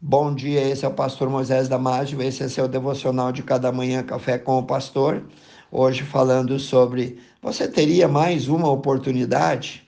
Bom dia, esse é o pastor Moisés Damásio, esse é seu devocional de cada manhã Café com o Pastor. Hoje falando sobre você teria mais uma oportunidade?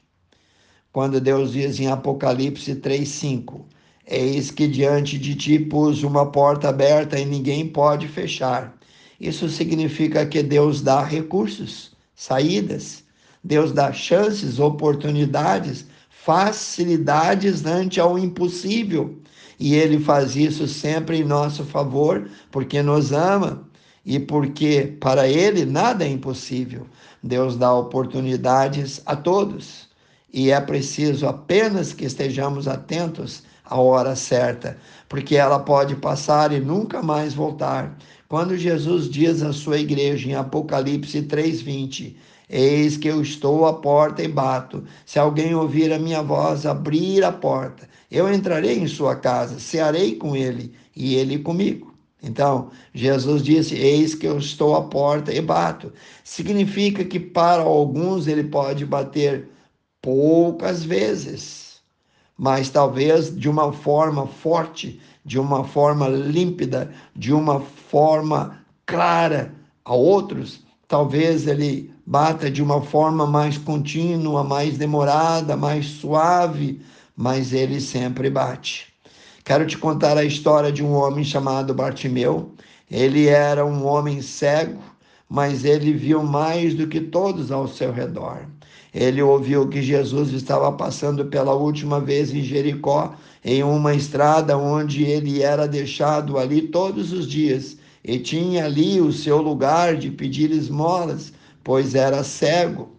Quando Deus diz em Apocalipse 3:5, eis que diante de ti pus uma porta aberta e ninguém pode fechar. Isso significa que Deus dá recursos, saídas, Deus dá chances, oportunidades, facilidades ante ao impossível. E ele faz isso sempre em nosso favor, porque nos ama e porque para ele nada é impossível. Deus dá oportunidades a todos e é preciso apenas que estejamos atentos à hora certa, porque ela pode passar e nunca mais voltar. Quando Jesus diz à sua igreja em Apocalipse 3:20, Eis que eu estou à porta e bato. Se alguém ouvir a minha voz, abrir a porta, eu entrarei em sua casa, cearei com ele e ele comigo. Então, Jesus disse: Eis que eu estou à porta e bato. Significa que para alguns ele pode bater poucas vezes, mas talvez de uma forma forte, de uma forma límpida, de uma forma clara. A outros, talvez ele bata de uma forma mais contínua, mais demorada, mais suave, mas ele sempre bate. Quero te contar a história de um homem chamado Bartimeu. Ele era um homem cego, mas ele viu mais do que todos ao seu redor. Ele ouviu que Jesus estava passando pela última vez em Jericó, em uma estrada onde ele era deixado ali todos os dias e tinha ali o seu lugar de pedir esmolas pois era cego.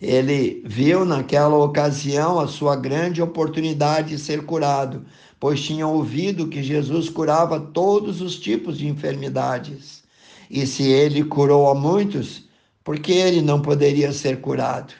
Ele viu naquela ocasião a sua grande oportunidade de ser curado, pois tinha ouvido que Jesus curava todos os tipos de enfermidades. E se ele curou a muitos, por que ele não poderia ser curado?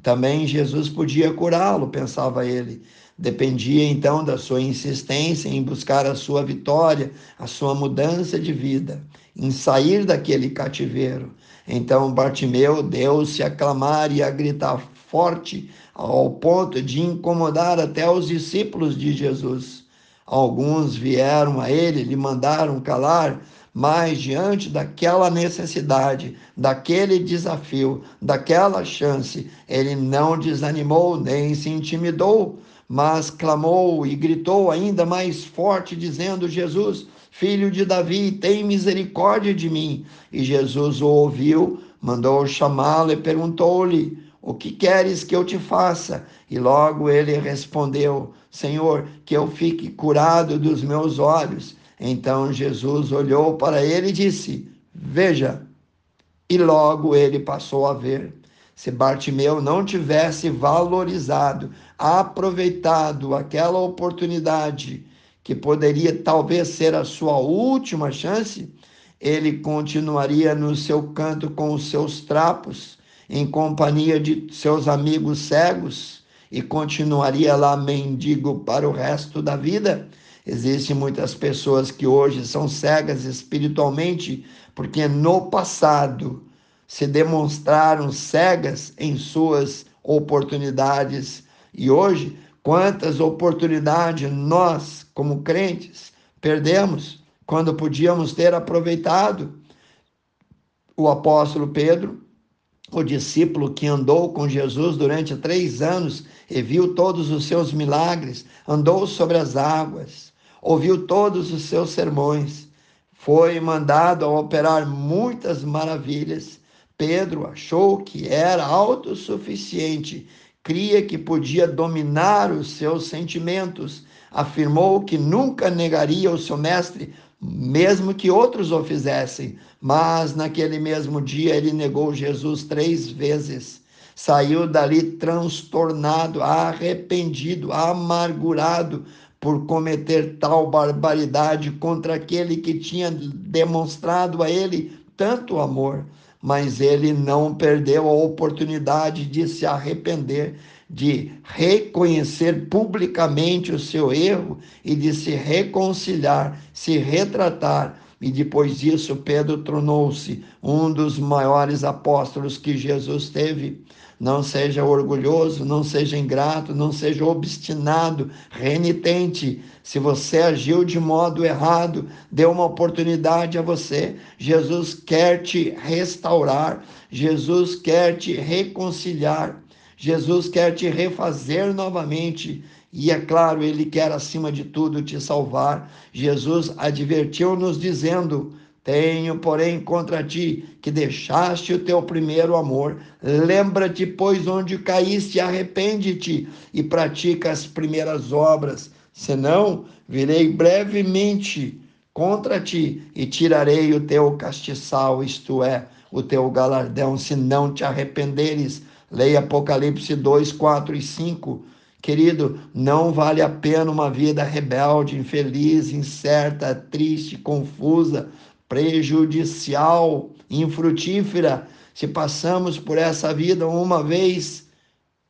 Também Jesus podia curá-lo, pensava ele. Dependia então da sua insistência em buscar a sua vitória, a sua mudança de vida, em sair daquele cativeiro. Então Bartimeu deu-se a clamar e a gritar forte, ao ponto de incomodar até os discípulos de Jesus. Alguns vieram a ele, lhe mandaram calar, mas diante daquela necessidade, daquele desafio, daquela chance, ele não desanimou nem se intimidou, mas clamou e gritou ainda mais forte, dizendo: Jesus, filho de Davi, tem misericórdia de mim. E Jesus o ouviu, mandou chamá-lo e perguntou-lhe: O que queres que eu te faça? E logo ele respondeu: Senhor, que eu fique curado dos meus olhos. Então Jesus olhou para ele e disse: Veja. E logo ele passou a ver. Se Bartimeu não tivesse valorizado, aproveitado aquela oportunidade, que poderia talvez ser a sua última chance, ele continuaria no seu canto com os seus trapos, em companhia de seus amigos cegos, e continuaria lá mendigo para o resto da vida. Existem muitas pessoas que hoje são cegas espiritualmente, porque no passado se demonstraram cegas em suas oportunidades e hoje quantas oportunidades nós, como crentes, perdemos quando podíamos ter aproveitado. O apóstolo Pedro, o discípulo que andou com Jesus durante três anos e viu todos os seus milagres, andou sobre as águas, ouviu todos os seus sermões, foi mandado a operar muitas maravilhas Pedro achou que era autossuficiente, cria que podia dominar os seus sentimentos, afirmou que nunca negaria o seu mestre, mesmo que outros o fizessem. Mas naquele mesmo dia ele negou Jesus três vezes. Saiu dali transtornado, arrependido, amargurado por cometer tal barbaridade contra aquele que tinha demonstrado a ele tanto amor. Mas ele não perdeu a oportunidade de se arrepender, de reconhecer publicamente o seu erro e de se reconciliar, se retratar, e depois disso Pedro tornou-se um dos maiores apóstolos que Jesus teve. Não seja orgulhoso, não seja ingrato, não seja obstinado, renitente. Se você agiu de modo errado, dê uma oportunidade a você. Jesus quer te restaurar, Jesus quer te reconciliar, Jesus quer te refazer novamente. E é claro, ele quer acima de tudo te salvar. Jesus advertiu-nos dizendo: Tenho, porém, contra ti que deixaste o teu primeiro amor. Lembra-te, pois, onde caíste, arrepende-te e pratica as primeiras obras. Senão, virei brevemente contra ti e tirarei o teu castiçal, isto é, o teu galardão, se não te arrependeres. Leia Apocalipse 2, 4 e 5. Querido, não vale a pena uma vida rebelde, infeliz, incerta, triste, confusa, prejudicial, infrutífera. Se passamos por essa vida uma vez,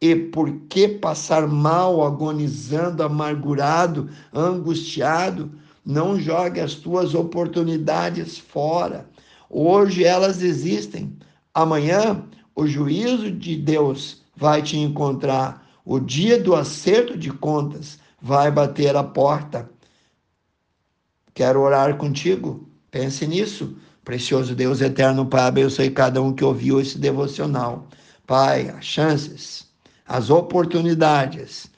e por que passar mal, agonizando, amargurado, angustiado? Não jogue as tuas oportunidades fora. Hoje elas existem. Amanhã o juízo de Deus vai te encontrar o dia do acerto de contas vai bater a porta. Quero orar contigo. Pense nisso. Precioso Deus eterno, Pai, abençoe cada um que ouviu esse devocional. Pai, as chances, as oportunidades,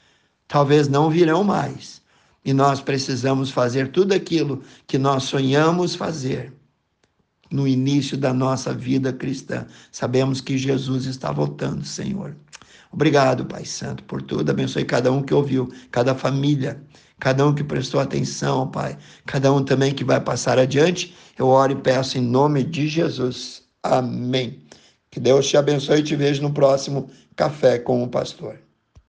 talvez não virão mais. E nós precisamos fazer tudo aquilo que nós sonhamos fazer no início da nossa vida cristã. Sabemos que Jesus está voltando, Senhor. Obrigado, Pai Santo, por tudo. Abençoe cada um que ouviu, cada família, cada um que prestou atenção, Pai. Cada um também que vai passar adiante. Eu oro e peço em nome de Jesus. Amém. Que Deus te abençoe e te vejo no próximo Café com o Pastor.